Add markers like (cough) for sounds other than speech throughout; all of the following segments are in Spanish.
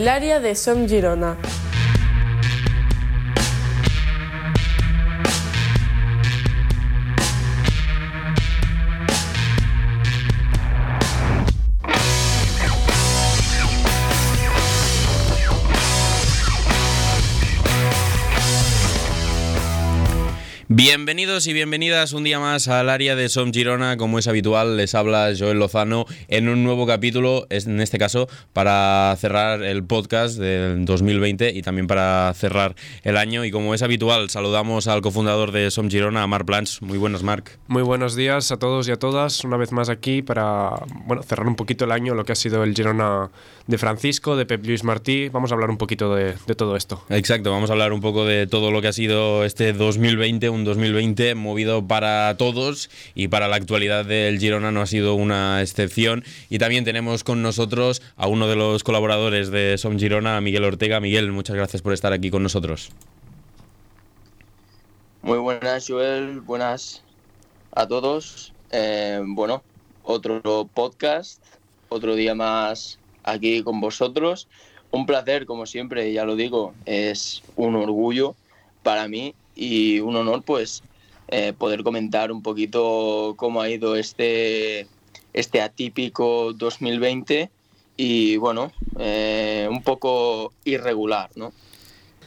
el área de Som Girona. Bienvenidos y bienvenidas un día más al área de Som Girona. Como es habitual, les habla Joel Lozano en un nuevo capítulo, en este caso para cerrar el podcast del 2020 y también para cerrar el año. Y como es habitual, saludamos al cofundador de Som Girona, Marc Plans. Muy buenos, Marc. Muy buenos días a todos y a todas. Una vez más aquí para bueno, cerrar un poquito el año, lo que ha sido el Girona de Francisco, de Pep Luis Martí. Vamos a hablar un poquito de, de todo esto. Exacto, vamos a hablar un poco de todo lo que ha sido este 2020, 2020 movido para todos y para la actualidad del Girona no ha sido una excepción. Y también tenemos con nosotros a uno de los colaboradores de Som Girona, Miguel Ortega. Miguel, muchas gracias por estar aquí con nosotros. Muy buenas, Joel. Buenas a todos. Eh, bueno, otro podcast, otro día más aquí con vosotros. Un placer, como siempre, ya lo digo, es un orgullo para mí y un honor pues eh, poder comentar un poquito cómo ha ido este, este atípico 2020 y bueno, eh, un poco irregular, ¿no?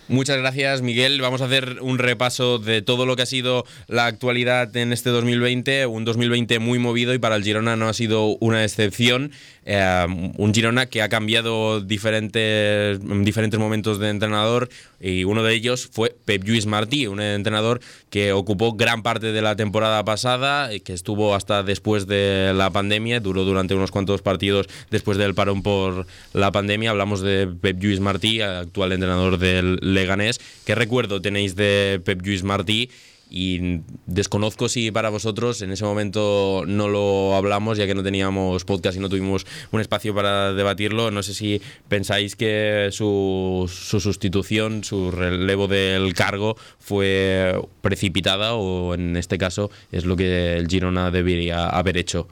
Muchas gracias, Miguel. Vamos a hacer un repaso de todo lo que ha sido la actualidad en este 2020, un 2020 muy movido y para el Girona no ha sido una excepción. Eh, un Girona que ha cambiado diferentes, diferentes momentos de entrenador y uno de ellos fue Pep Lluís Martí, un entrenador que ocupó gran parte de la temporada pasada, y que estuvo hasta después de la pandemia, duró durante unos cuantos partidos después del parón por la pandemia. Hablamos de Pep Lluís Martí, actual entrenador del Leganés. ¿Qué recuerdo tenéis de Pep Lluís Martí? Y desconozco si para vosotros en ese momento no lo hablamos ya que no teníamos podcast y no tuvimos un espacio para debatirlo. No sé si pensáis que su, su sustitución, su relevo del cargo fue precipitada o en este caso es lo que el Girona debería haber hecho.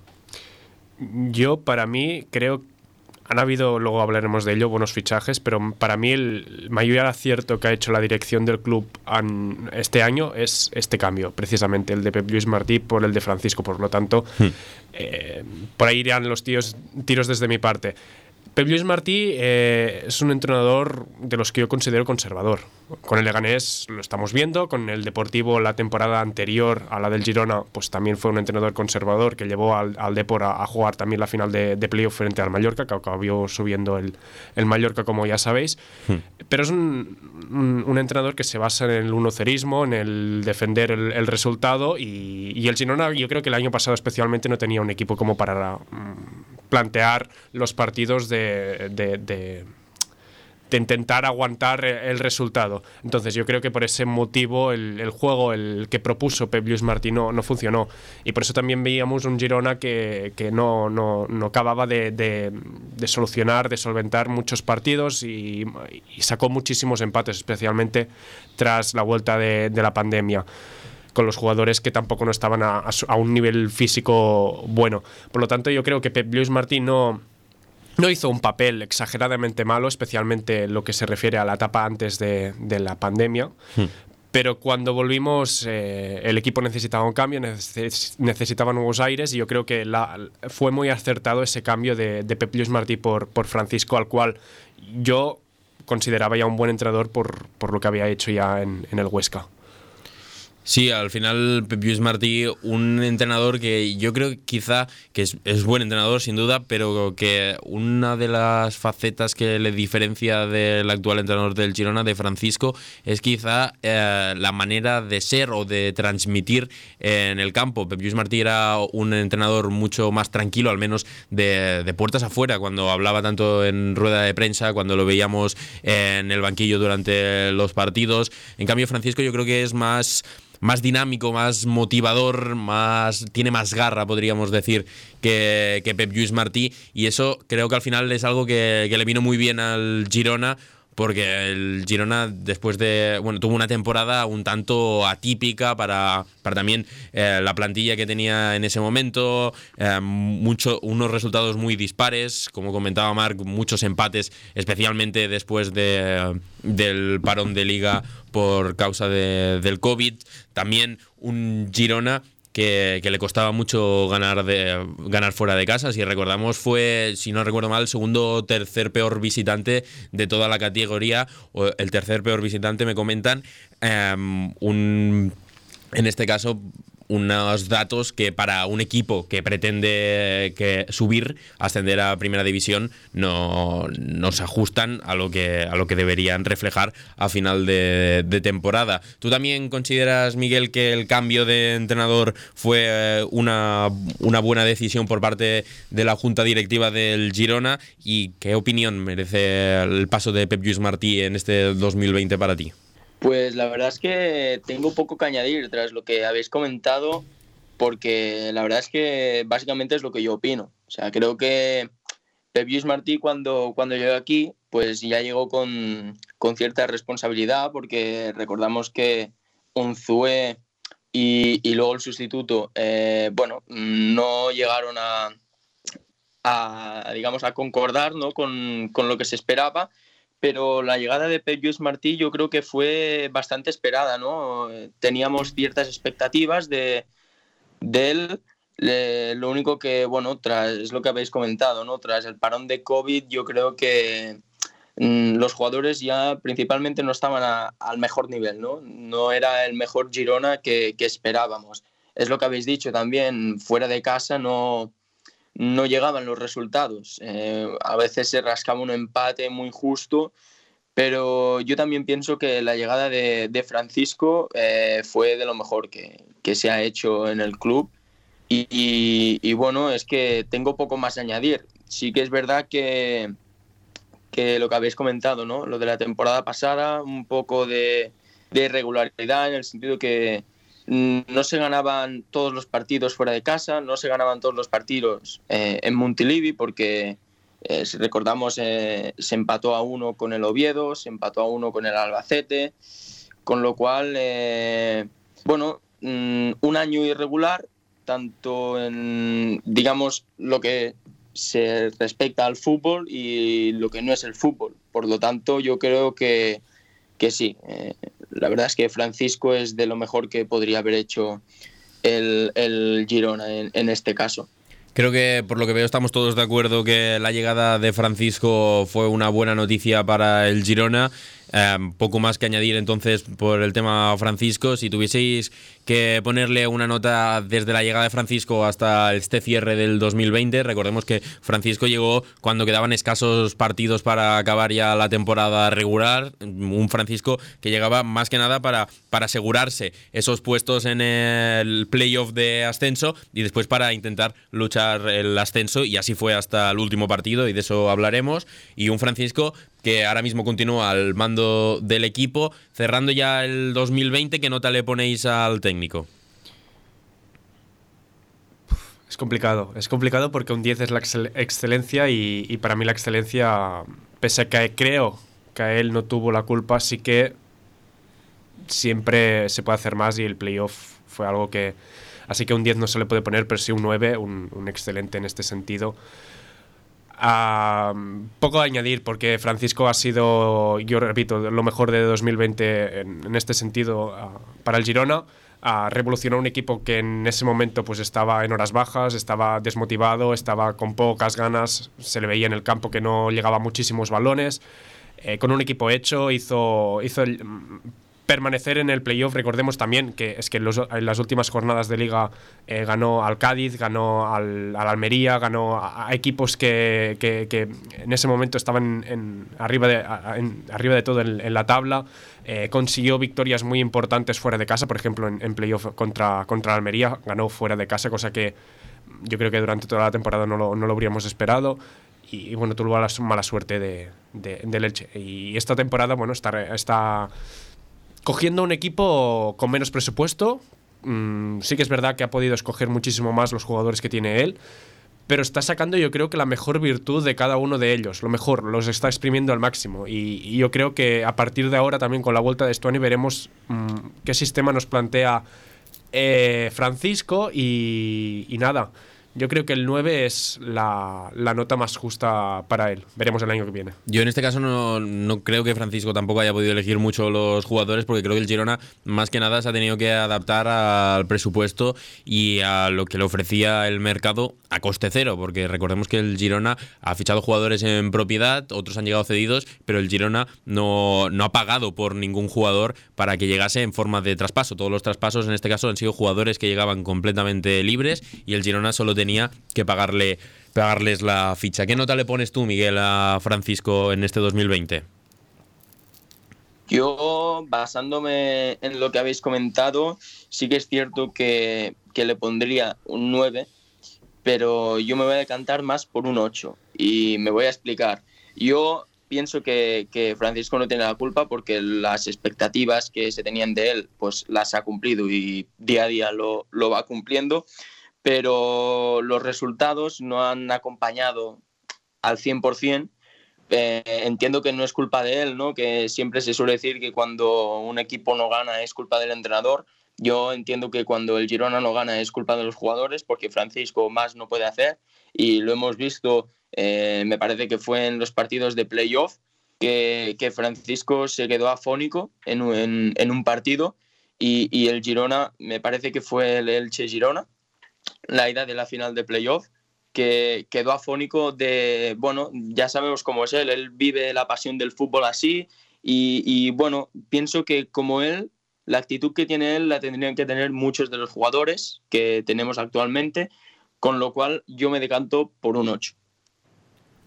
Yo, para mí, creo han habido, luego hablaremos de ello, buenos fichajes, pero para mí el mayor acierto que ha hecho la dirección del club este año es este cambio, precisamente el de Pep Luis Martí por el de Francisco. Por lo tanto, hmm. eh, por ahí irían los tiros desde mi parte. Pep Luis Martí eh, es un entrenador de los que yo considero conservador. Con el Leganés lo estamos viendo, con el Deportivo la temporada anterior a la del Girona, pues también fue un entrenador conservador que llevó al, al Depor a, jugar también la final de, de playoff frente al Mallorca, que acabó subiendo el, el Mallorca, como ya sabéis. Hmm. Pero es un, un, entrenador que se basa en el unocerismo, en el defender el, el resultado, y, y, el Girona, yo creo que el año pasado especialmente no tenía un equipo como para plantear los partidos de, de, intentar aguantar el resultado. Entonces yo creo que por ese motivo el, juego, el que propuso Pep Luis Martí no, funcionó. Y por eso también veíamos un Girona que, no, no, no, acababa de, solucionar, de solventar muchos partidos y, sacó muchísimos empates, especialmente tras la vuelta de la pandemia con los jugadores que tampoco no estaban a, un nivel físico bueno. Por lo tanto, yo creo que Pep Luis Martín no, no hizo un papel exageradamente malo, especialmente lo que se refiere a la etapa antes de, la pandemia. Hmm. Pero cuando volvimos, eh, el equipo necesitaba un cambio, necesitaba nuevos aires y yo creo que la, fue muy acertado ese cambio de, de Pep Luis Martí por, por Francisco, al cual yo consideraba ya un buen entrenador por, por lo que había hecho ya en, en el Huesca. Sí, al final Pep Lluís Martí, un entrenador que yo creo quizá que es, es, buen entrenador sin duda, pero que una de las facetas que le diferencia del actual entrenador del Girona, de Francisco, es quizá eh, la manera de ser o de transmitir en el campo. Pep Lluís Martí era un entrenador mucho más tranquilo, al menos de, de puertas afuera, cuando hablaba tanto en rueda de prensa, cuando lo veíamos en el banquillo durante los partidos. En cambio, Francisco yo creo que es más más dinámico, más motivador, más tiene más garra, podríamos decir, que, que Pep Lluís Martí. Y eso creo que al final es algo que, que le vino muy bien al Girona porque el Girona después de, bueno, tuvo una temporada un tanto atípica para, para también eh, la plantilla que tenía en ese momento, eh, mucho, unos resultados muy dispares, como comentaba Marc, muchos empates, especialmente después de, del parón de liga por causa de, del COVID, también un Girona que, le costaba mucho ganar, de, ganar fuera de casa. Si recordamos, fue, si no recuerdo mal, el segundo o tercer peor visitante de toda la categoría, o el tercer peor visitante, me comentan. Em, un, en este caso, unos datos que para un equipo que pretende subir, ascender a primera división, no, se ajustan a lo, que, a lo que deberían reflejar a final de, temporada. ¿Tú también consideras, Miguel, que el cambio de entrenador fue eh, una, una buena decisión por parte de la junta directiva del Girona? ¿Y qué opinión merece el paso de Pep Lluís Martí en este 2020 para ti? Pues la verdad es que tengo poco que añadir tras lo que habéis comentado, porque la verdad es que básicamente es lo que yo opino. O sea, creo que Pep Martí cuando, cuando llegó aquí, pues ya llegó con, cierta responsabilidad, porque recordamos que Unzue y, y luego el sustituto, eh, bueno, no llegaron a, a, digamos, a concordar ¿no? con, con lo que se esperaba pero la llegada de Pep Lluís Martí yo creo que fue bastante esperada, ¿no? Teníamos ciertas expectativas de, él. lo único que, bueno, tras, es lo que habéis comentado, ¿no? Tras el parón de COVID, yo creo que mm, los jugadores ya principalmente no estaban al mejor nivel, ¿no? No era el mejor Girona que, que esperábamos. Es lo que habéis dicho también, fuera de casa no, no llegaban los resultados. Eh, a veces se rascaba un empate muy justo, pero yo también pienso que la llegada de, Francisco eh, fue de lo mejor que, se ha hecho en el club. Y, bueno, es que tengo poco más a añadir. Sí que es verdad que, que lo que habéis comentado, ¿no? Lo de la temporada pasada, un poco de, de irregularidad en el sentido que no se ganaban todos los partidos fuera de casa, no se ganaban todos los partidos eh, en Montilivi porque, eh, si recordamos, eh, se empató a uno con el Oviedo, se empató a uno con el Albacete, con lo cual, bueno, mm, un año irregular, tanto en, digamos, lo que se respecta al fútbol y lo que no es el fútbol. Por lo tanto, yo creo que, que sí, la verdad es que Francisco es de lo mejor que podría haber hecho el, el Girona en, este caso. Creo que por lo que veo estamos todos de acuerdo que la llegada de Francisco fue una buena noticia para el Girona. Em, poco más que añadir entonces por el tema Francisco. Si tuvieseis que ponerle una nota desde la llegada de Francisco hasta este cierre del 2020, recordemos que Francisco llegó cuando quedaban escasos partidos para acabar ya la temporada regular. Un Francisco que llegaba más que nada para, para asegurarse esos puestos en el playoff de ascenso y después para intentar luchar el ascenso. Y así fue hasta el último partido y de eso hablaremos. Y un Francisco que ahora mismo continúa al mando del equipo. Cerrando ya el 2020, ¿qué nota le ponéis al técnico? Es complicado, es complicado porque un 10 es la excelencia y, para mí la excelencia, pese a que creo que a él no tuvo la culpa, sí que siempre se puede hacer más y el playoff fue algo que... Así que un 10 no se le puede poner, pero sí un 9, un, un excelente en este sentido poco a añadir, porque Francisco ha sido, yo repito, lo mejor de 2020 en, este sentido para el Girona. revolucionó un equipo que en ese momento pues estaba en horas bajas, estaba desmotivado, estaba con pocas ganas, se le veía en el campo que no llegaba muchísimos balones. Eh, con un equipo hecho, hizo, hizo el, permanecer en el playoff. Recordemos también que es que en, las últimas jornadas de liga eh, ganó al Cádiz, ganó al, Almería, ganó a, equipos que, en ese momento estaban en, arriba, de, arriba de todo en, la tabla. Eh, consiguió victorias muy importantes fuera de casa, por ejemplo en, playoff contra, contra Almería, ganó fuera de casa, cosa que yo creo que durante toda la temporada no lo, no lo habríamos esperado y, bueno, tuvo la mala suerte de, de, Leche. Y esta temporada, bueno, está, está cogiendo un equipo con menos presupuesto. Mm, sí que es verdad que ha podido escoger muchísimo más los jugadores que tiene él, pero está sacando yo creo que la mejor virtud de cada uno de ellos, lo mejor, los está exprimiendo al máximo. Y, yo creo que a partir de ahora también con la vuelta de Stuani veremos mm, qué sistema nos plantea eh, Francisco y, y nada. Yo creo que el 9 es la, nota más justa para él. Veremos el año que viene. Yo en este caso no, creo que Francisco tampoco haya podido elegir mucho los jugadores porque creo que el Girona más que nada se ha tenido que adaptar al presupuesto y a lo que le ofrecía el mercado a coste cero, porque recordemos que el Girona ha fichado jugadores en propiedad, otros han llegado cedidos, pero el Girona no, no ha pagado por ningún jugador para que llegase en forma de traspaso. Todos los traspasos en este caso han sido jugadores que llegaban completamente libres y el Girona solo tenía que pagarle, pagarles la ficha. ¿Qué nota le pones tú, Miguel, a Francisco en este 2020? Yo, basándome en lo que habéis comentado, sí que es cierto que, le pondría un 9, pero yo me voy a decantar más por un 8 y me voy a explicar. Yo pienso que, Francisco no tiene la culpa porque las expectativas que se tenían de él, pues las ha cumplido y día a día lo, lo va cumpliendo pero los resultados no han acompañado al 100%. Eh, entiendo que no es culpa de él, ¿no? que siempre se suele decir que cuando un equipo no gana es culpa del entrenador. Yo entiendo que cuando el Girona no gana es culpa de los jugadores porque Francisco más no puede hacer y lo hemos visto, eh, me parece que fue en los partidos de playoff, que, que Francisco se quedó afónico en, un partido y, y, el Girona, me parece que fue el Elche Girona, la ida de la final de playoff, que quedó afónico de, bueno, ya sabemos cómo es él, él vive la pasión del fútbol así y, bueno, pienso que como él, la actitud que tiene él la tendrían que tener muchos de los jugadores que tenemos actualmente, con lo cual yo me decanto por un 8.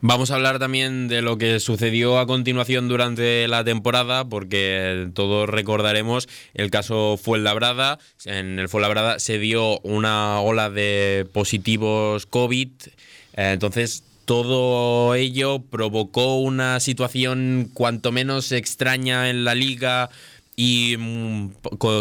Vamos a hablar también de lo que sucedió a continuación durante la temporada, porque todos recordaremos el caso Fuenlabrada. En el Fuenlabrada se dio una ola de positivos COVID. Eh, entonces, todo ello provocó una situación cuanto menos extraña en la liga y mm,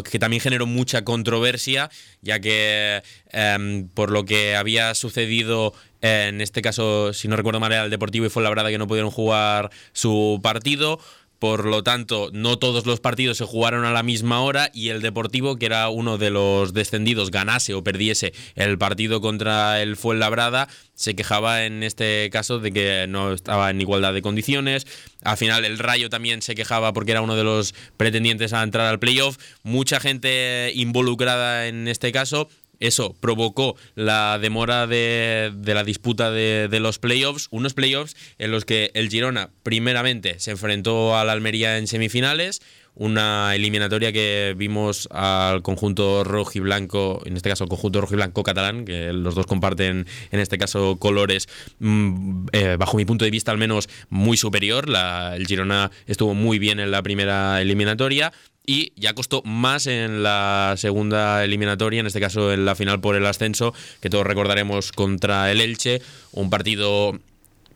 que también generó mucha controversia, ya que em, por lo que había sucedido en este caso, si no recuerdo mal, era el Deportivo y fue la verdad que no pudieron jugar su partido. Por lo tanto, no todos los partidos se jugaron a la misma hora y el Deportivo, que era uno de los descendidos, ganase o perdiese el partido contra el Fuenlabrada, se quejaba en este caso de que no estaba en igualdad de condiciones. Al final el Rayo también se quejaba porque era uno de los pretendientes a entrar al playoff. Mucha gente involucrada en este caso eso provocó la demora de, la disputa de, los playoffs, unos playoffs en los que el Girona primeramente se enfrentó al Almería en semifinales, una eliminatoria que vimos al conjunto rojo y blanco, en este caso el conjunto rojo y blanco catalán, que los dos comparten en este caso colores, mm, eh, bajo mi punto de vista al menos muy superior. el Girona estuvo muy bien en la primera eliminatoria, y ya costó más en la segunda eliminatoria, en este caso en la final por el ascenso, que todos recordaremos contra el Elche, un partido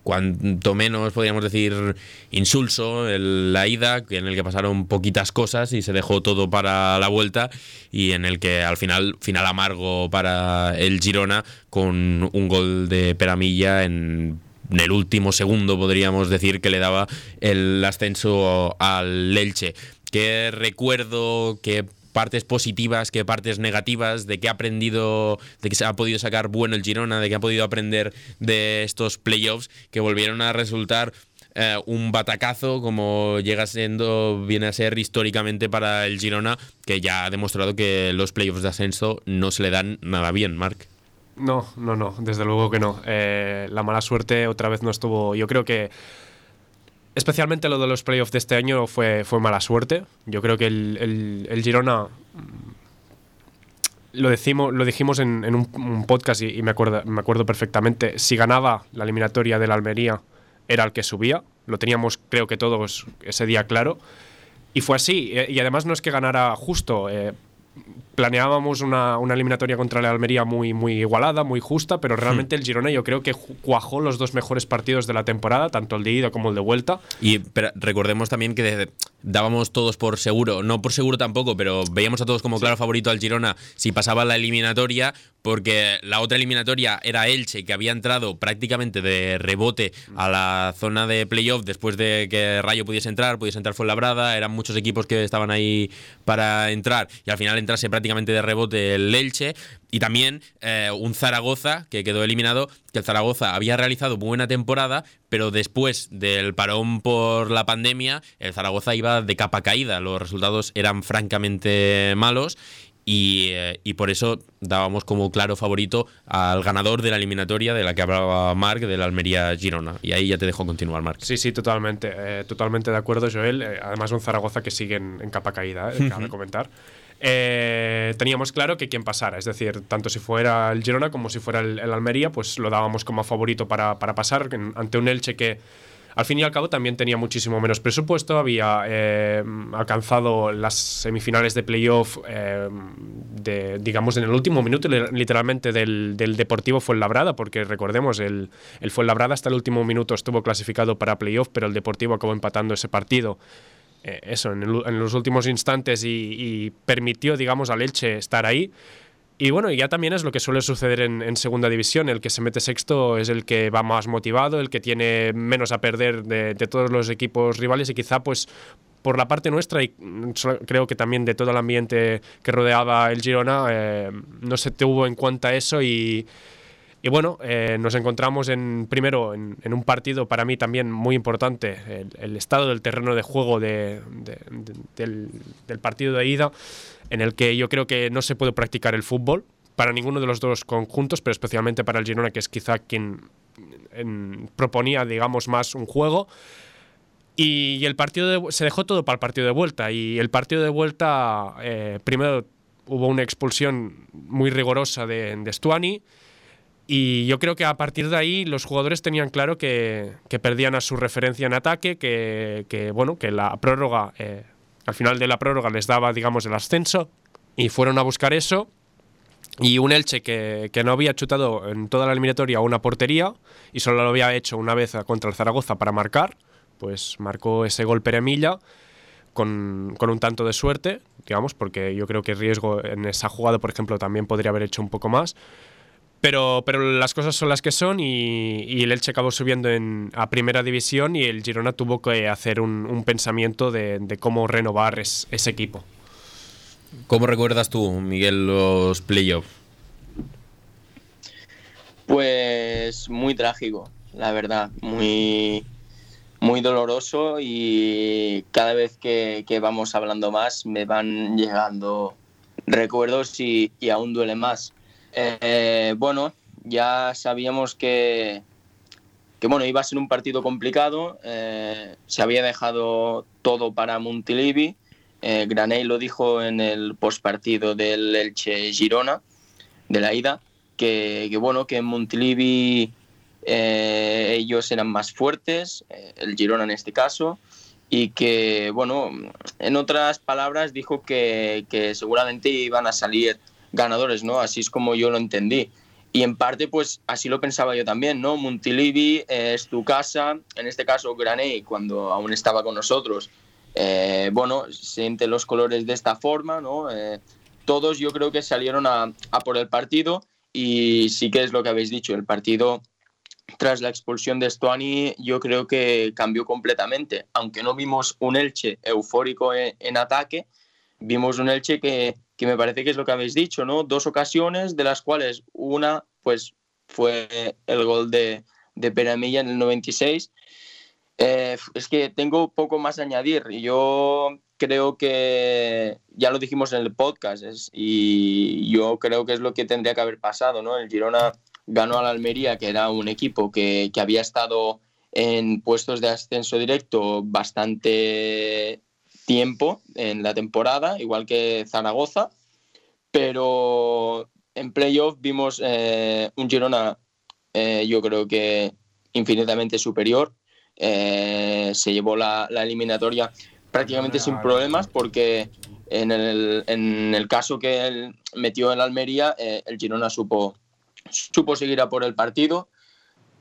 cuanto menos podríamos decir insulso en la ida, en el que pasaron poquitas cosas y se dejó todo para la vuelta y en el que al final final amargo para el Girona con un gol de Peramilla en el último segundo podríamos decir que le daba el ascenso al Elche. ¿Qué recuerdo, qué partes positivas, qué partes negativas, de qué ha aprendido, de que se ha podido sacar bueno el Girona, de qué ha podido aprender de estos playoffs que volvieron a resultar eh, un batacazo como llega siendo, viene a ser históricamente para el Girona, que ya ha demostrado que los playoffs de ascenso no se le dan nada bien, Marc. No, no, no, desde luego que no. Eh, la mala suerte otra vez no estuvo. Yo creo que especialmente lo de los playoffs de este año fue, fue mala suerte. Yo creo que el, el, Girona mm, lo, decimos, lo dijimos en, un, podcast y, me, acuerdo, me acuerdo perfectamente. Si ganaba la eliminatoria de la Almería, era el que subía. Lo teníamos, creo que todos, ese día claro. Y fue así. Y además no es que ganara justo. Eh, planeábamos una, eliminatoria contra la Almería muy, muy igualada, muy justa, pero realmente el Girona yo creo que cuajó los dos mejores partidos de la temporada, tanto el de ida como el de vuelta. Y recordemos también que dábamos todos por seguro, no por seguro tampoco, pero veíamos a todos como claro favorito al Girona si pasaba la eliminatoria, porque la otra eliminatoria era Elche, que había entrado prácticamente de rebote a la zona de playoff después de que Rayo pudiese entrar, pudiese entrar Fuenlabrada, eran muchos equipos que estaban ahí para entrar y al final entrase prácticamente de rebote el Elche. Y también eh, un Zaragoza que quedó eliminado, que el Zaragoza había realizado buena temporada, pero después del parón por la pandemia, el Zaragoza iba de capa caída, los resultados eran francamente malos eh, y, por eso dábamos como claro favorito al ganador de la eliminatoria de la que hablaba Marc, de la Almería Girona. Y ahí ya te dejo continuar, Marc. Sí, sí, totalmente. Eh, totalmente de acuerdo, Joel. Eh, además, un Zaragoza que sigue en, capa caída, eh, cabe comentar. Teníamos claro que quien pasara, es decir, tanto si fuera el Girona como si fuera el, Almería, pues lo dábamos como favorito para, para pasar ante un Elche que al fin y al cabo también tenía muchísimo menos presupuesto, había eh, alcanzado las semifinales de playoff, eh, digamos, en el último minuto literalmente del, del Deportivo Fuenlabrada, porque recordemos, el, el Fuenlabrada hasta el último minuto estuvo clasificado para playoff, pero el Deportivo acabó empatando ese partido. Eh, eso, en, en, los últimos instantes y, y permitió, digamos, al Elche estar ahí. Y bueno, ya también es lo que suele suceder en, segunda división. El que se mete sexto es el que va más motivado, el que tiene menos a perder de, todos los equipos rivales y quizá pues por la parte nuestra y creo que también de todo el ambiente que rodeaba el Girona eh, no se tuvo en cuenta eso y, y bueno, eh, nos encontramos en primero en, un partido para mí también muy importante, el, estado del terreno de juego de, del, del partido de ida en el que yo creo que no se puede practicar el fútbol para ninguno de los dos conjuntos, pero especialmente para el Girona, que es quizá quien proponía, digamos, más un juego. Y, el partido se dejó todo para el partido de vuelta. Y el partido de vuelta, eh, primero hubo una expulsión muy rigurosa de, de, Stuani. Y yo creo que a partir de ahí los jugadores tenían claro que, perdían a su referencia en ataque, que, bueno, que la prórroga eh, al final de la prórroga les daba, digamos, el ascenso y fueron a buscar eso. Y un Elche que, no había chutado en toda la eliminatoria una portería y solo lo había hecho una vez contra el Zaragoza para marcar, pues marcó ese gol Peremilla con, con un tanto de suerte, digamos, porque yo creo que riesgo en esa jugada, por ejemplo, también podría haber hecho un poco más. Pero, pero las cosas son las que son y, el Elche acabó subiendo en, a primera división y el Girona tuvo que hacer un, pensamiento de, cómo renovar ese equipo. ¿Cómo recuerdas tú, Miguel, los playoffs? Pues muy trágico, la verdad, muy, muy doloroso y cada vez que, vamos hablando más me van llegando recuerdos y, y aún duele más eh, bueno, ya sabíamos que, que bueno, iba a ser un partido complicado. Eh, se había dejado todo para Montilivi. Eh, Graney lo dijo en el postpartido del Elche Girona, de la ida, que, bueno, que en Montilivi ellos eran más fuertes, el Girona en este caso, y que, bueno, en otras palabras dijo que, que seguramente iban a salir ganadores, ¿no? Así es como yo lo entendí. Y en parte, pues así lo pensaba yo también, ¿no? Montilivi eh, es tu casa, en este caso Graney, cuando aún estaba con nosotros, eh, bueno, siente los colores de esta forma, ¿no? Eh, todos yo creo que salieron a, a, por el partido y sí que es lo que habéis dicho, el partido tras la expulsión de Stuani yo creo que cambió completamente, aunque no vimos un Elche eufórico en ataque, vimos un Elche que que me parece que es lo que habéis dicho, ¿no? Dos ocasiones, de las cuales una, pues, fue el gol de, de Peramilla en el 96. Eh, es que tengo poco más a añadir. Yo creo que ya lo dijimos en el podcast y yo creo que es lo que tendría que haber pasado, ¿no? El Girona ganó a la Almería, que era un equipo que, que había estado en puestos de ascenso directo bastante tiempo en la temporada, igual que Zaragoza, pero en playoff vimos eh, un Girona, eh, yo creo que infinitamente superior. Eh, se llevó la, eliminatoria prácticamente sin problemas porque en el, en el caso que él metió en Almería, el Girona supo, supo seguir a por el partido.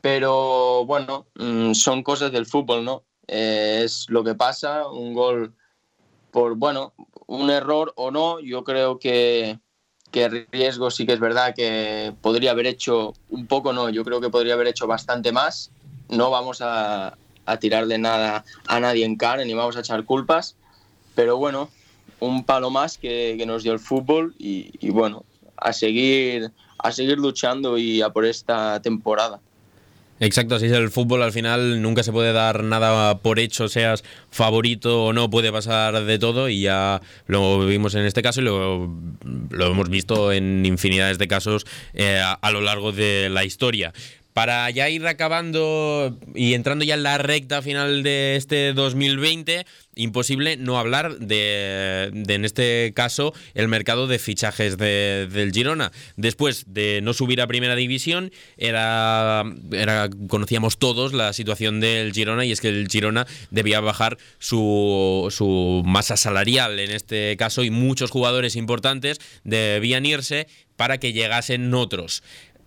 Pero bueno, mm, son cosas del fútbol, ¿no? es lo que pasa, un gol por, bueno, un error o no, yo creo que, que riesgo sí que es verdad que podría haber hecho un poco, no, yo creo que podría haber hecho bastante más. No vamos a, a tirarle nada a nadie en cara ni vamos a echar culpas, pero bueno, un palo más que, que nos dio el fútbol y, y bueno, a seguir, a seguir luchando y a por esta temporada. Exacto, así es el fútbol. Al final nunca se puede dar nada por hecho, seas favorito o no, puede pasar de todo y ya lo vimos en este caso y lo, lo hemos visto en infinidades de casos eh, a, a lo largo de la historia. Para ya ir acabando y entrando ya en la recta final de este 2020, imposible no hablar de, de en este caso, el mercado de fichajes de, del Girona. Después de no subir a primera división, era, era, conocíamos todos la situación del Girona y es que el Girona debía bajar su, su masa salarial en este caso y muchos jugadores importantes debían irse para que llegasen otros.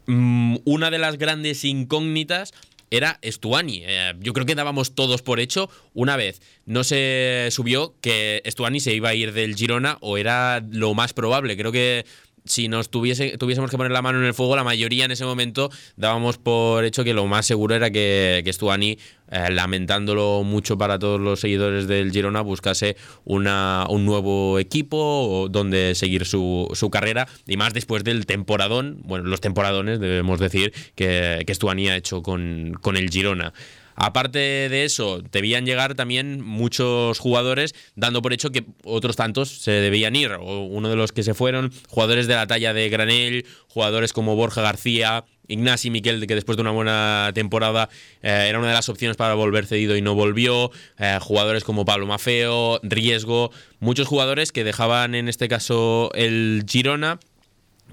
Mm, una de las grandes incógnitas era Stuani. Eh, yo creo que dábamos todos por hecho una vez no se subió que Stuani se iba a ir del Girona o era lo más probable. Creo que si nos tuviese, tuviésemos que poner la mano en el fuego, la mayoría en ese momento dábamos por hecho que lo más seguro era que, que Stuani, eh, lamentándolo mucho para todos los seguidores del Girona, buscase una, un nuevo equipo donde seguir su, su, carrera y más después del temporadón, bueno, los temporadones debemos decir que, que Stuani ha hecho con, con el Girona. Aparte de eso, debían llegar también muchos jugadores, dando por hecho que otros tantos se debían ir. Uno de los que se fueron, jugadores de la talla de Granel, jugadores como Borja García, Ignasi Miquel, que después de una buena temporada eh, era una de las opciones para volver cedido y no volvió. Eh, jugadores como Pablo Mafeo, Riesgo, muchos jugadores que dejaban en este caso el Girona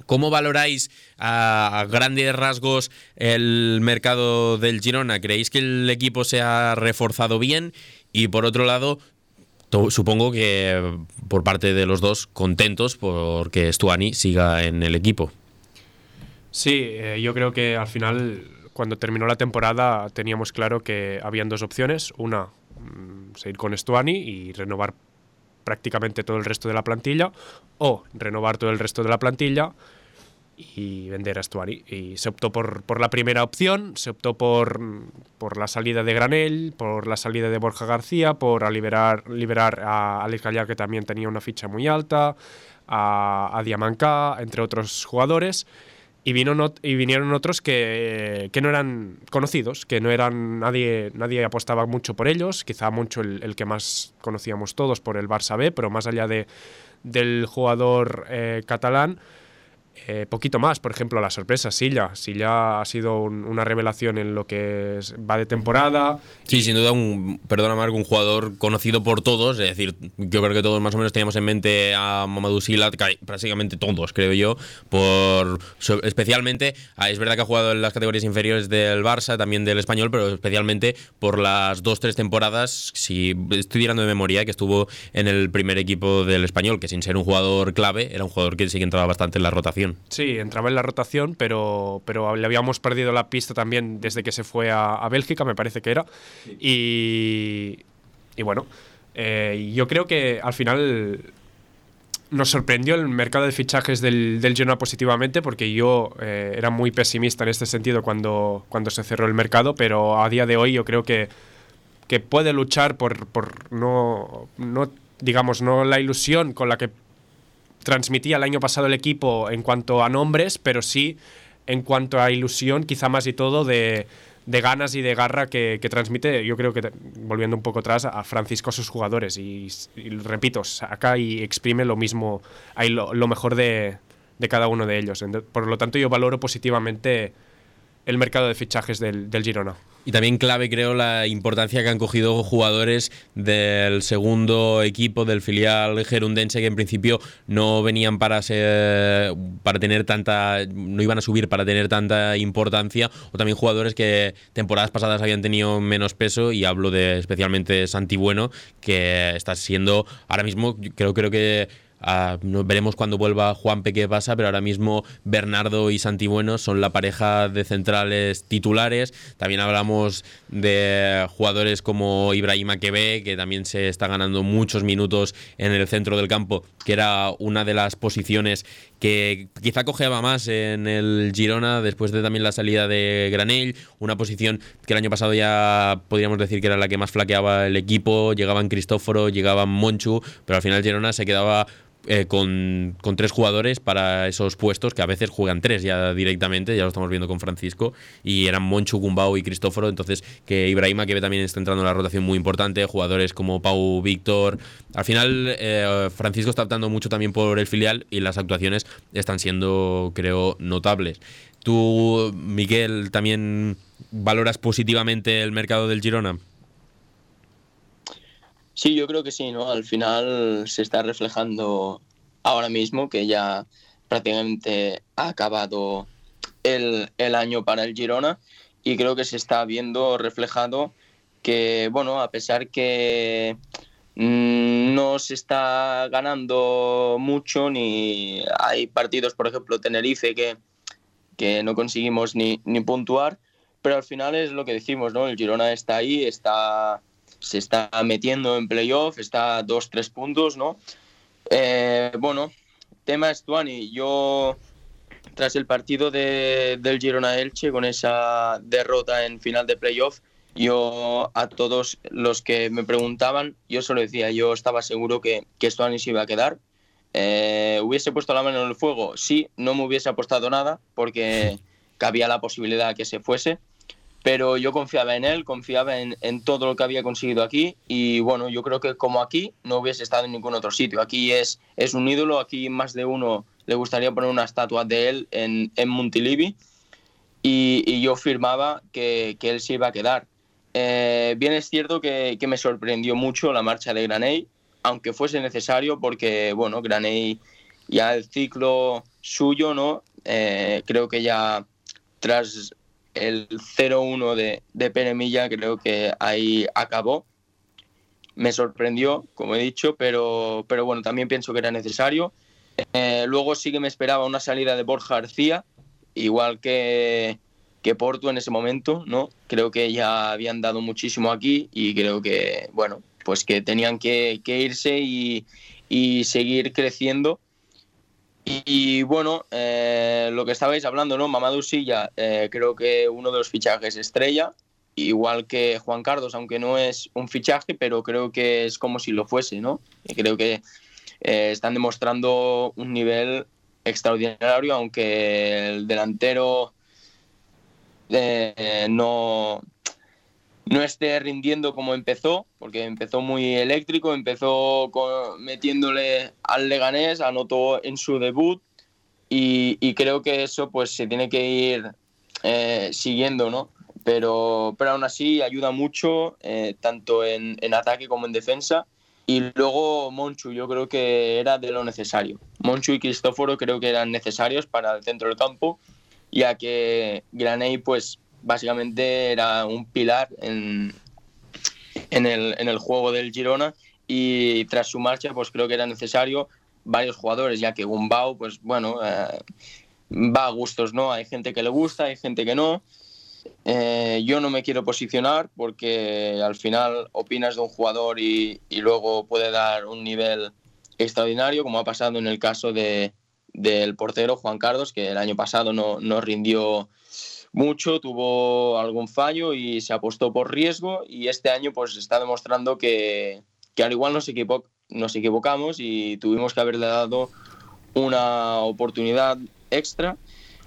¿Cómo valoráis a, grandes rasgos el mercado del Girona? ¿Creéis que el equipo se ha reforzado bien? Y por otro lado, supongo que por parte de los dos contentos porque Stuani siga en el equipo. Sí, eh, yo creo que al final, cuando terminó la temporada, teníamos claro que habían dos opciones. Una, mmm, seguir con Stuani y renovar prácticamente todo el resto de la plantilla o renovar todo el resto de la plantilla y vender a Stuani. Y se optó por, por la primera opción, se optó por, por, la salida de Granel, por la salida de Borja García, por liberar, liberar a Alex Gallar, que también tenía una ficha muy alta, a, a Diamancá, entre otros jugadores. Y, vino y vinieron otros que, que, no eran conocidos, que no eran nadie, nadie apostaba mucho por ellos, quizá mucho el, el que más conocíamos todos por el Barça B, pero más allá de, del jugador eh, catalán, eh, poquito más, por ejemplo, la sorpresa, Silla. Silla ha sido un, una revelación en lo que va de temporada. Sí, sin duda, un, perdona Marco, un jugador conocido por todos. Es decir, yo creo que todos más o menos teníamos en mente a Mamadou Silla, prácticamente todos, creo yo. por Especialmente, ah, es verdad que ha jugado en las categorías inferiores del Barça, también del Español, pero especialmente por las dos, tres temporadas, si estoy tirando de memoria, que estuvo en el primer equipo del Español, que sin ser un jugador clave, era un jugador que sí que entraba bastante en la rotación. Sí, entraba en la rotación, pero, pero le habíamos perdido la pista también desde que se fue a, a Bélgica, me parece que era. Y, y bueno, eh, yo creo que al final nos sorprendió el mercado de fichajes del, del Girona positivamente porque yo eh, era muy pesimista en este sentido cuando, cuando se cerró el mercado, pero a día de hoy yo creo que, que puede luchar por, por no, no, digamos, no la ilusión con la que transmitía el año pasado el equipo en cuanto a nombres, pero sí en cuanto a ilusión, quizá más y todo de, de ganas y de garra que, que, transmite, yo creo que, volviendo un poco atrás, a Francisco a sus jugadores. Y, repito, saca y exprime lo mismo, hay lo, lo mejor de, de, cada uno de ellos. Por lo tanto, yo valoro positivamente el mercado de fichajes del, del Girona. Y también clave, creo, la importancia que han cogido jugadores del segundo equipo del filial gerundense que en principio no venían para ser para tener tanta no iban a subir para tener tanta importancia o también jugadores que temporadas pasadas habían tenido menos peso y hablo de especialmente Santi Bueno que está siendo ahora mismo creo creo que Ah, veremos cuando vuelva Juanpe qué pasa, pero ahora mismo Bernardo y Santi Bueno son la pareja de centrales titulares. También hablamos de jugadores como Ibrahima Quebe, que también se está ganando muchos minutos en el centro del campo, que era una de las posiciones que quizá cojeaba más en el Girona después de también la salida de Granell, una posición que el año pasado ya podríamos decir que era la que más flaqueaba el equipo, llegaban Cristóforo, llegaban Monchu, pero al final Girona se quedaba eh, con, tres jugadores para esos puestos que a veces juegan tres ya directamente, ya lo estamos viendo con Francisco, y eran Monchu, Gumbau y Cristóforo, entonces que Ibrahima que también está entrando en la rotación muy importante, jugadores como Pau Víctor, al final eh, Francisco está optando mucho también por el filial y las actuaciones están siendo creo notables. Tú, Miguel, también valoras positivamente el mercado del Girona. Sí, yo creo que sí, ¿no? Al final se está reflejando ahora mismo que ya prácticamente ha acabado el, año para el Girona y creo que se está viendo reflejado que, bueno, a pesar que mm, no se está ganando mucho ni hay partidos, por ejemplo, Tenerife que, que no conseguimos ni, ni puntuar, pero al final es lo que decimos, ¿no? El Girona está ahí, está se está metiendo en playoff, está a dos, tres puntos, ¿no? Eh, bueno, tema Stuani, yo tras el partido de, del Girona Elche con esa derrota en final de playoff, yo a todos los que me preguntaban, yo solo decía, yo estaba seguro que, que Stuani se iba a quedar. Eh, ¿Hubiese puesto la mano en el fuego? Sí, no me hubiese apostado nada porque cabía la posibilidad que se fuese pero yo confiaba en él, confiaba en, todo lo que había conseguido aquí y bueno, yo creo que como aquí no hubiese estado en ningún otro sitio. Aquí es, es un ídolo, aquí más de uno le gustaría poner una estatua de él en, en Montilivi y, yo firmaba que, que, él se iba a quedar. Eh, bien es cierto que, que, me sorprendió mucho la marcha de Graney, aunque fuese necesario porque, bueno, Graney ya el ciclo suyo, ¿no? Eh, creo que ya tras el 0-1 de, de Penemilla creo que ahí acabó. Me sorprendió, como he dicho, pero, pero bueno, también pienso que era necesario. Eh, luego sí que me esperaba una salida de Borja García, igual que, que Porto en ese momento, ¿no? Creo que ya habían dado muchísimo aquí y creo que, bueno, pues que tenían que, que irse y, y seguir creciendo y, bueno, eh, lo que estabais hablando, ¿no? Mamadou Silla, eh, creo que uno de los fichajes estrella, igual que Juan Carlos, aunque no es un fichaje, pero creo que es como si lo fuese, ¿no? Y creo que eh, están demostrando un nivel extraordinario, aunque el delantero no, no esté rindiendo como empezó, porque empezó muy eléctrico, empezó metiéndole al Leganés, anotó en su debut y, creo que eso pues se tiene que ir eh, siguiendo, ¿no? Pero, pero aún así ayuda mucho, eh, tanto en, ataque como en defensa. Y luego Monchu, yo creo que era de lo necesario. Monchu y Cristóforo creo que eran necesarios para el centro del campo, ya que Graney pues básicamente era un pilar en, en, el, en el juego del Girona y tras su marcha pues creo que era necesario varios jugadores, ya que Gumbau, pues bueno, eh, va a gustos, ¿no? Hay gente que le gusta, hay gente que no. Eh, yo no me quiero posicionar porque al final opinas de un jugador y, y, luego puede dar un nivel extraordinario, como ha pasado en el caso de, del portero Juan Carlos, que el año pasado no, no rindió mucho, tuvo algún fallo y se apostó por riesgo y este año pues está demostrando que, al igual nos, equivocamos y tuvimos que haberle dado una oportunidad extra.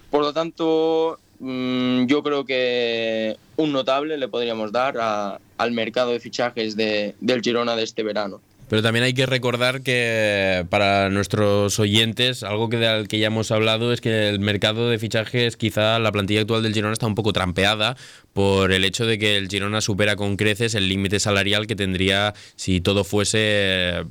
Por lo tanto, mm, yo creo que un notable le podríamos dar al mercado de fichajes de, del Girona de este verano. Pero también hay que recordar que para nuestros oyentes, algo que del que ya hemos hablado es que el mercado de fichajes, quizá la plantilla actual del Girona está un poco trampeada por el hecho de que el Girona supera con creces el límite salarial que tendría si todo fuese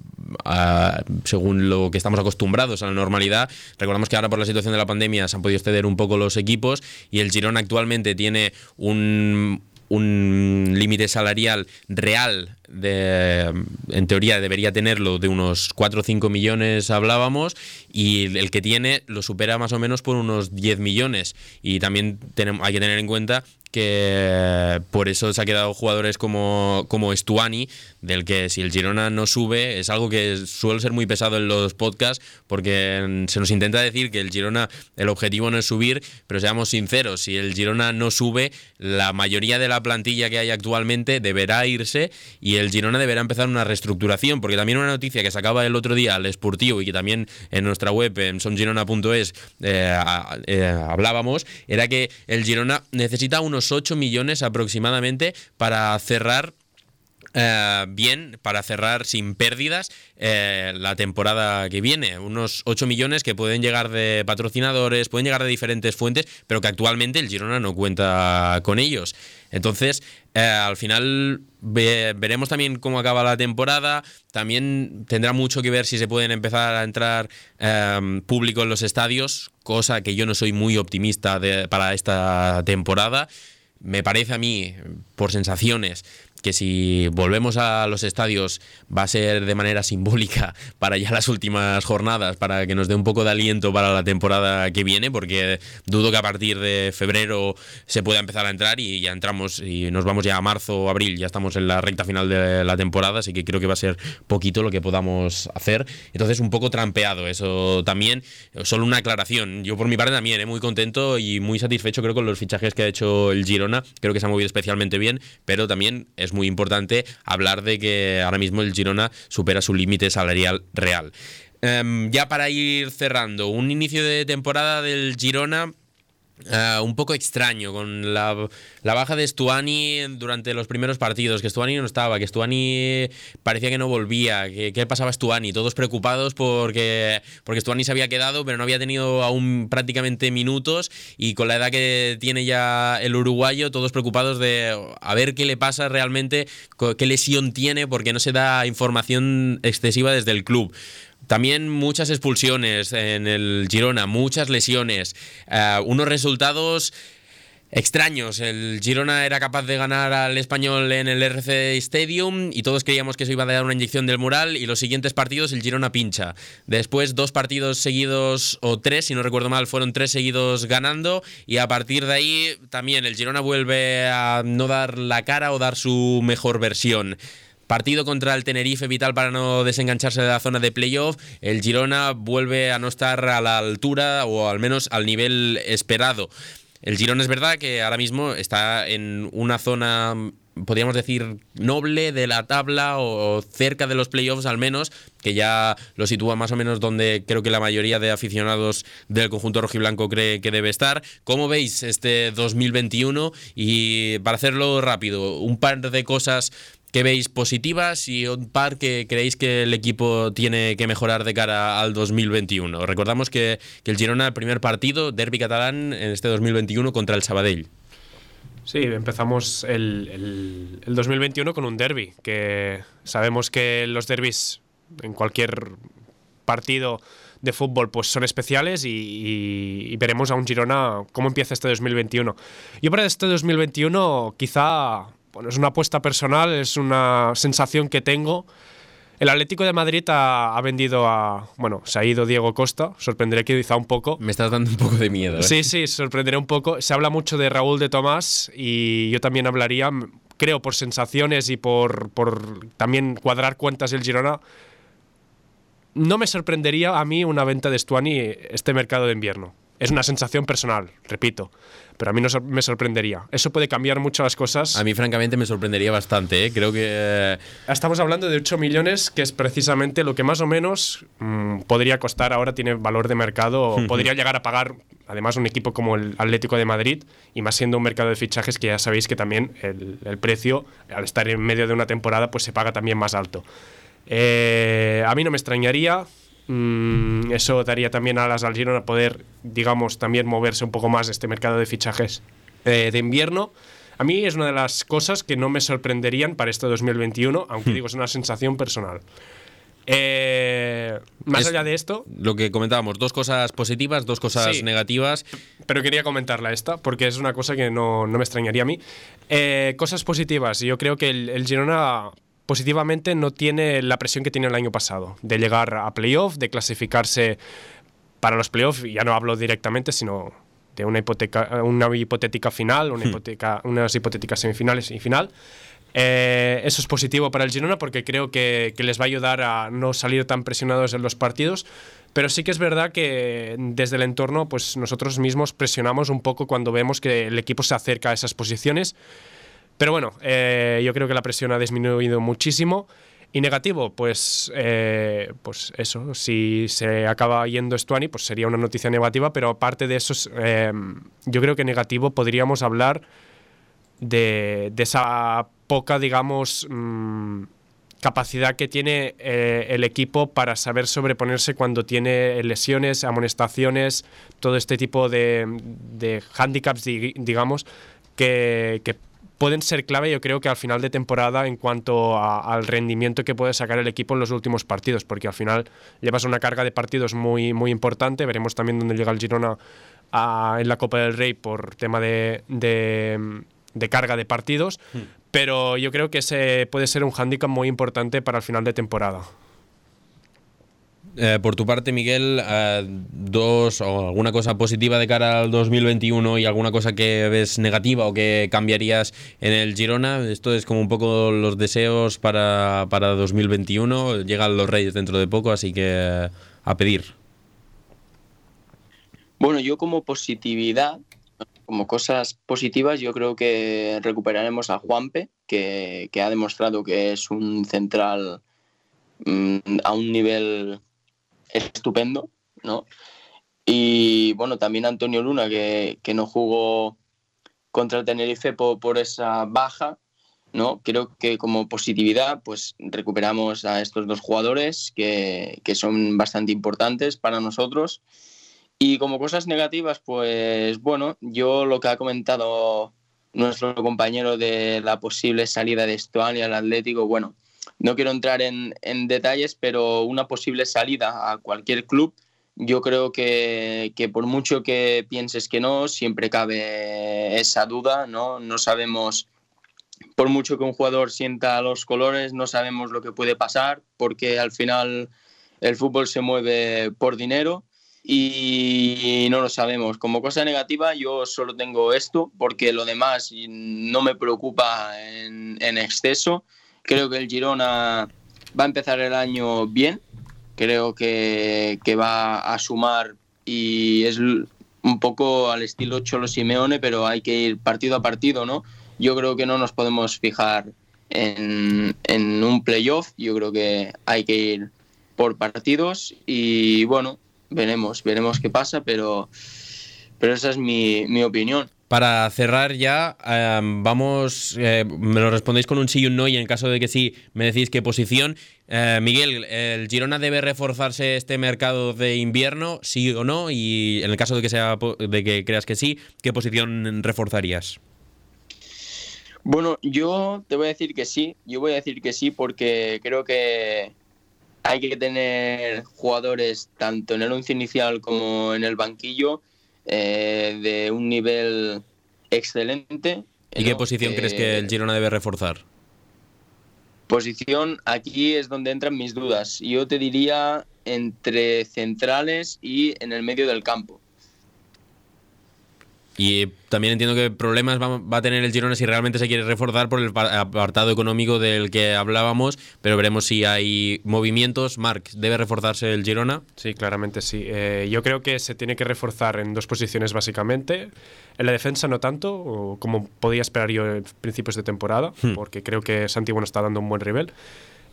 según lo que estamos acostumbrados a la normalidad. Recordamos que ahora por la situación de la pandemia se han podido exceder un poco los equipos y el Girona actualmente tiene un, un límite salarial real en teoría debería tenerlo de unos 4 o 5 millones hablábamos y el que tiene lo supera más o menos por unos 10 millones. Y también hay que tener en cuenta que por eso se ha quedado jugadores como, como Stuani, del que si el Girona no sube, es algo que suele ser muy pesado en los podcasts, porque se nos intenta decir que el Girona, el objetivo no es subir, pero seamos sinceros, si el Girona no sube, la mayoría de la plantilla que hay actualmente deberá irse y el Girona deberá empezar una reestructuración, porque también una noticia que sacaba el otro día al Sportivo y que también en nuestra web, en somgirona.es, eh, eh, hablábamos, era que el Girona necesita unos 8 millones aproximadamente para cerrar eh, bien para cerrar sin pérdidas la temporada que viene. Unos 8 millones que pueden llegar de patrocinadores, pueden llegar de diferentes fuentes, pero que actualmente el Girona no cuenta con ellos. Entonces, eh, al final veremos también cómo acaba la temporada. También tendrá mucho que ver si se pueden empezar a entrar público en los estadios, cosa que yo no soy muy optimista para esta temporada. Me parece a mí, por sensaciones, que si volvemos a los estadios va a ser de manera simbólica (laughs) para ya las últimas jornadas, para que nos dé un poco de aliento para la temporada que viene, porque dudo que a partir de febrero se pueda empezar a entrar y ya entramos y nos vamos ya a marzo o abril, ya estamos en la recta final de la temporada, así que creo que va a ser poquito lo que podamos hacer. Entonces un poco trampeado eso también, solo una aclaración. Yo por mi parte también, ¿eh? muy contento y muy satisfecho creo con los fichajes que ha hecho el Girona, creo que se ha movido especialmente bien, pero también es muy importante hablar de que ahora mismo el Girona supera su límite salarial real. Em, ya para ir cerrando, un inicio de temporada del Girona eh, un poco extraño con la, baja de Stuani durante los primeros partidos, que Stuani no estaba, que Stuani parecía que no volvía, que pasaba Stuani, todos preocupados porque, porque Stuani se había quedado, pero no había tenido aún prácticamente minutos y con la edad que tiene ya el uruguayo, todos preocupados de a ver qué le pasa realmente, qué lesión tiene, porque no se da información excesiva desde el club. También muchas expulsiones en el Girona, muchas lesiones, eh, unos resultados extraños. El Girona era capaz de ganar al español en el RC Stadium y todos creíamos que eso iba a dar una inyección del mural y los siguientes partidos el Girona pincha. Después dos partidos seguidos o tres, si no recuerdo mal, fueron tres seguidos ganando y a partir de ahí también el Girona vuelve a no dar la cara o dar su mejor versión. Partido contra el Tenerife vital para no desengancharse de la zona de playoff. El Girona vuelve a no estar a la altura o al menos al nivel esperado. El Girona es verdad que ahora mismo está en una zona podríamos decir, noble de la tabla o cerca de los playoffs al menos, que ya lo sitúa más o menos donde creo que la mayoría de aficionados del conjunto rojiblanco cree que debe estar. ¿Cómo veis este 2021? Y para hacerlo rápido, un par de cosas que veis positivas y un par que creéis que el equipo tiene que mejorar de cara al 2021. Recordamos que, el Girona, el primer partido, derby catalán en este 2021 contra el Sabadell. Sí, empezamos el, el, 2021 con un derby, que sabemos que los derbis en cualquier partido de fútbol pues son especiales y, y, veremos a un Girona cómo empieza este 2021. Yo para este 2021 quizá bueno, es una apuesta personal, es una sensación que tengo. El Atlético de Madrid ha, vendido a. Bueno, se ha ido Diego Costa. Sorprenderé quizá un poco. Me estás dando un poco de miedo. ¿eh? Sí, sí, sorprenderé un poco. Se habla mucho de Raúl de Tomás y yo también hablaría, creo, por sensaciones y por, por también cuadrar cuentas del Girona. No me sorprendería a mí una venta de Stuani este mercado de invierno. Es una sensación personal, repito pero a mí no me sorprendería. Eso puede cambiar mucho las cosas. A mí, francamente, me sorprendería bastante. ¿eh? Creo que. Eh, Estamos hablando de 8 millones, que es precisamente lo que más o menos mm, podría costar ahora, tiene valor de mercado, (laughs) podría llegar a pagar, además, un equipo como el Atlético de Madrid, y más siendo un mercado de fichajes que ya sabéis que también el, el precio, al estar en medio de una temporada, pues se paga también más alto. Eh, a mí no me extrañaría, Mm, eso daría también a las al Girona poder, digamos, también moverse un poco más de este mercado de fichajes eh, de invierno. A mí es una de las cosas que no me sorprenderían para este 2021, aunque hmm. digo, es una sensación personal. Eh, más allá de esto. Lo que comentábamos, dos cosas positivas, dos cosas negativas. Pero quería comentarla esta, porque es una cosa que no, me extrañaría a mí. Eh, cosas positivas. Yo creo que el, el Girona positivamente no tiene la presión que tiene el año pasado, de llegar a playoff, de clasificarse para los playoffs, ya no hablo directamente, sino de una, hipoteca, una hipotética final, una hipoteca, unas hipotéticas semifinales y final. Eh, eso es positivo para el Girona porque creo que, que, les va a ayudar a no salir tan presionados en los partidos. Pero sí que es verdad que desde el entorno, pues nosotros mismos presionamos un poco cuando vemos que el equipo se acerca a esas posiciones. Pero bueno, eh, yo creo que la presión ha disminuido muchísimo. Y negativo, pues, eh, pues eso, si se acaba yendo Stuani, pues sería una noticia negativa, pero aparte de eso, eh, yo creo que negativo podríamos hablar de, de esa poca, digamos, mmm, capacidad que tiene eh, el equipo para saber sobreponerse cuando tiene lesiones, amonestaciones, todo este tipo de, de handicaps, digamos, que, que pueden ser clave, yo creo que al final de temporada en cuanto a, al rendimiento que puede sacar el equipo en los últimos partidos, porque al final llevas una carga de partidos muy, muy importante. Veremos también dónde llega el Girona a, en la Copa del Rey por tema de, de, de carga de partidos. Mm. Pero yo creo que ese puede ser un hándicap muy importante para el final de temporada. Eh, por tu parte, Miguel, eh, dos o alguna cosa positiva de cara al 2021 y alguna cosa que ves negativa o que cambiarías en el Girona. Esto es como un poco los deseos para, para 2021. Llegan los Reyes dentro de poco, así que a pedir. Bueno, yo como positividad, como cosas positivas, yo creo que recuperaremos a Juanpe, que, ha demostrado que es un central mmm, a un nivel estupendo, ¿no? Y bueno, también Antonio Luna, que, que no jugó contra Tenerife por, por, esa baja, ¿no? Creo que como positividad, pues recuperamos a estos dos jugadores que, que son bastante importantes para nosotros. Y como cosas negativas, pues bueno, yo lo que ha comentado nuestro compañero de la posible salida de Estuani al Atlético, bueno, no quiero entrar en, detalles, pero una posible salida a cualquier club, yo creo que, por mucho que pienses que no, siempre cabe esa duda, ¿no? No sabemos, por mucho que un jugador sienta los colores, no sabemos lo que puede pasar, porque al final el fútbol se mueve por dinero y no lo sabemos. Como cosa negativa, yo solo tengo esto, porque lo demás no me preocupa en exceso. Creo que el Girona va a empezar el año bien. Creo que, va a sumar y es un poco al estilo Cholo Simeone, pero hay que ir partido a partido, ¿no? Yo creo que no nos podemos fijar en, en un playoff. Yo creo que hay que ir por partidos y bueno, veremos, veremos qué pasa, pero, pero esa es mi opinión. Para cerrar ya, eh, vamos, eh, me lo respondéis con un sí y un no y en caso de que sí, me decís qué posición. Eh, Miguel, ¿el Girona debe reforzarse este mercado de invierno, sí o no? Y en el caso de que, sea, de que creas que sí, ¿qué posición reforzarías? Bueno, yo te voy a decir que sí, yo voy a decir que sí porque creo que hay que tener jugadores tanto en el once inicial como en el banquillo eh, de un nivel excelente. ¿Y qué posición crees que el Girona debe reforzar? Posición, aquí es donde entran mis dudas. Yo te diría entre centrales y en el medio del campo. Y también entiendo que problemas va, va, a tener el Girona si realmente se quiere reforzar por el apartado económico del que hablábamos, pero veremos si hay movimientos. Marc, ¿debe reforzarse el Girona? Sí, claramente sí. Eh, yo creo que se tiene que reforzar en dos posiciones básicamente. En la defensa no tanto, como podía esperar yo en principios de temporada, hmm. porque creo que Santi bueno está dando un buen nivel.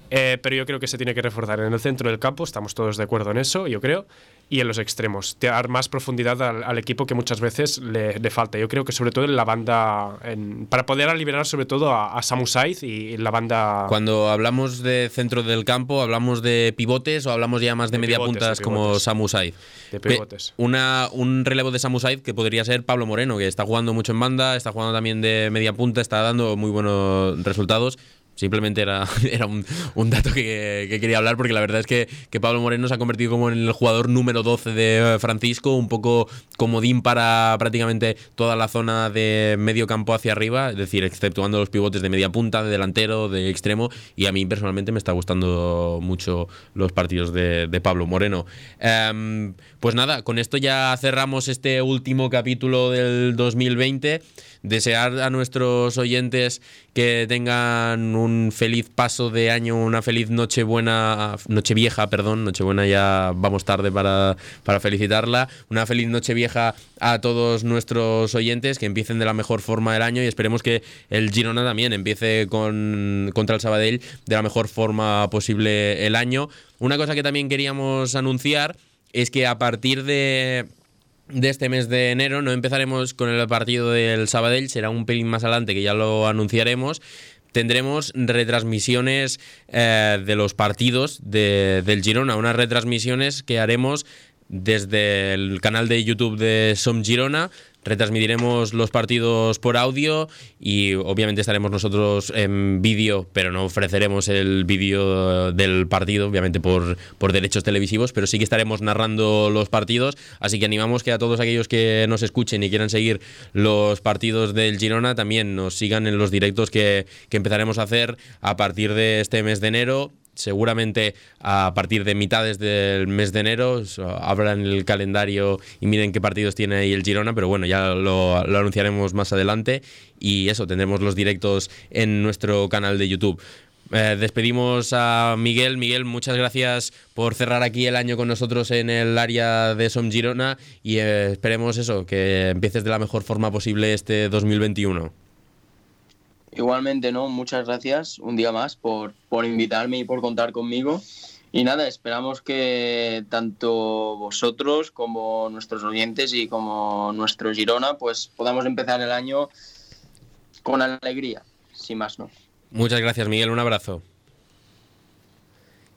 Eh, pero yo creo que se tiene que reforzar en el centro del campo, estamos todos de acuerdo en eso, yo creo, y en los extremos, dar más profundidad al, al equipo que muchas veces le, le, falta. Yo creo que sobre todo en la banda, en, para poder liberar sobre todo a, a Samu Saiz y la banda... Cuando hablamos de centro del campo, ¿hablamos de pivotes o hablamos ya más de, de media pivotes, puntas de como Samu Saiz? De pivotes. Una, un relevo de Samu Saiz que podría ser Pablo Moreno, que está jugando mucho en banda, está jugando también de media punta, está dando muy buenos resultados Simplemente era, (laughs) era un, dato que, quería hablar porque la verdad es que, Pablo Moreno se ha convertido como en el jugador número 12 de Francisco, un poco comodín para prácticamente toda la zona de medio campo hacia arriba, es decir, exceptuando los pivotes de media punta, de delantero, de extremo, y a mí personalmente me está gustando mucho los partidos de, Pablo Moreno. Em, pues nada, con esto ya cerramos este último capítulo del 2020 desear a nuestros oyentes que tengan un feliz paso de año, una feliz noche buena, noche vieja, perdón, noche buena ya vamos tarde para, para felicitarla, una feliz noche vieja a todos nuestros oyentes, que empiecen de la mejor forma del año y esperemos que el Girona también empiece con, contra el Sabadell de la mejor forma posible el año. Una cosa que también queríamos anunciar es que a partir de de este mes de enero. No empezaremos con el partido del Sabadell, será un pelín más adelante que ya lo anunciaremos. Tendremos retransmisiones eh, de los partidos del Girona, unas retransmisiones que haremos desde el canal de YouTube de Som Girona Retransmitiremos los partidos por audio y obviamente estaremos nosotros en vídeo, pero no ofreceremos el vídeo del partido, obviamente por, por derechos televisivos, pero sí que estaremos narrando los partidos. Así que animamos que a todos aquellos que nos escuchen y quieran seguir los partidos del Girona también nos sigan en los directos que, que empezaremos a hacer a partir de este mes de enero seguramente a partir de mitades del mes de enero abran el calendario y miren qué partidos tiene ahí el Girona, pero bueno, ya lo, anunciaremos más adelante y eso, tendremos los directos en nuestro canal de YouTube. Eh, despedimos a Miguel. Miguel, muchas gracias por cerrar aquí el año con nosotros en el área de Som Girona y eh, esperemos eso, que empieces de la mejor forma posible este 2021. Igualmente, ¿no? Muchas gracias un día más por, por invitarme y por contar conmigo. Y nada, esperamos que tanto vosotros como nuestros oyentes y como nuestro Girona, pues podamos empezar el año con alegría, sin más, ¿no? Muchas gracias, Miguel. Un abrazo.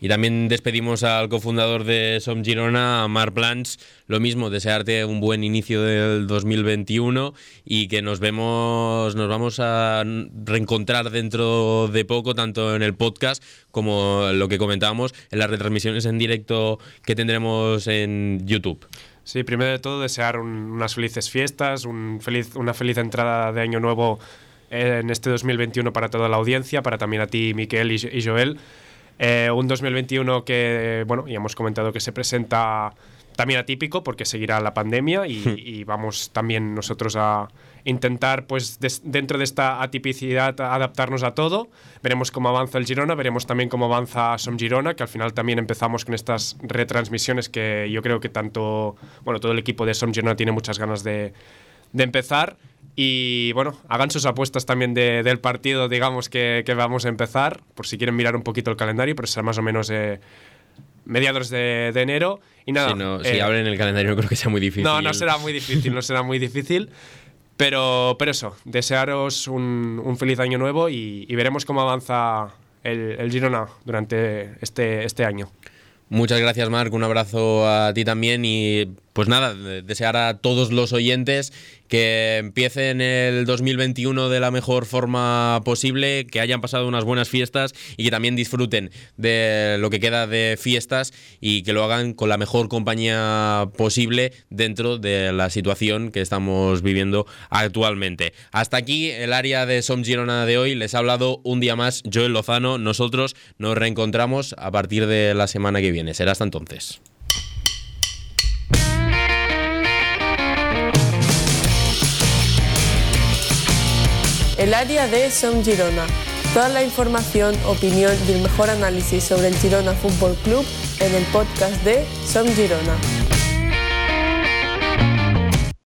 Y también despedimos al cofundador de Som Girona, Mar Plans. Lo mismo, desearte un buen inicio del 2021 y que nos vemos, nos vamos a reencontrar dentro de poco, tanto en el podcast como lo que comentábamos en las retransmisiones en directo que tendremos en YouTube. Sí, primero de todo desear unas felices fiestas, un feliz, una feliz entrada de año nuevo en este 2021 para toda la audiencia, para también a ti, Miquel y Joel. Eh, un 2021 que, bueno, ya hemos comentado que se presenta también atípico porque seguirá la pandemia y, vamos también nosotros a intentar, pues dentro de esta atipicidad, adaptarnos a todo. Veremos cómo avanza el Girona, veremos también cómo avanza Som Girona, que al final también empezamos con estas retransmisiones que yo creo que tanto, bueno, todo el equipo de Som Girona tiene muchas ganas de, de empezar. Y bueno, hagan sus apuestas también del partido, digamos, que, vamos a empezar, por si quieren mirar un poquito el calendario, pero será más o menos eh, mediados de, enero. Y nada. Si, eh, abren el calendario, no creo que sea muy difícil. No, no será muy difícil, no será muy difícil. Pero, pero eso, desearos un, feliz año nuevo y, veremos cómo avanza el, el Girona durante este, este año. Muchas gracias, Marc. Un abrazo a ti también. Y pues nada, desear a todos los oyentes que empiecen el 2021 de la mejor forma posible, que hayan pasado unas buenas fiestas y que también disfruten de lo que queda de fiestas y que lo hagan con la mejor compañía posible dentro de la situación que estamos viviendo actualmente. Hasta aquí el área de Som Girona de hoy. Les ha hablado un día más Joel Lozano. Nosotros nos reencontramos a partir de la semana que viene. Será hasta entonces. El área de Som Girona. Toda la información, opinión y el mejor análisis sobre el Girona Fútbol Club en el podcast de Som Girona.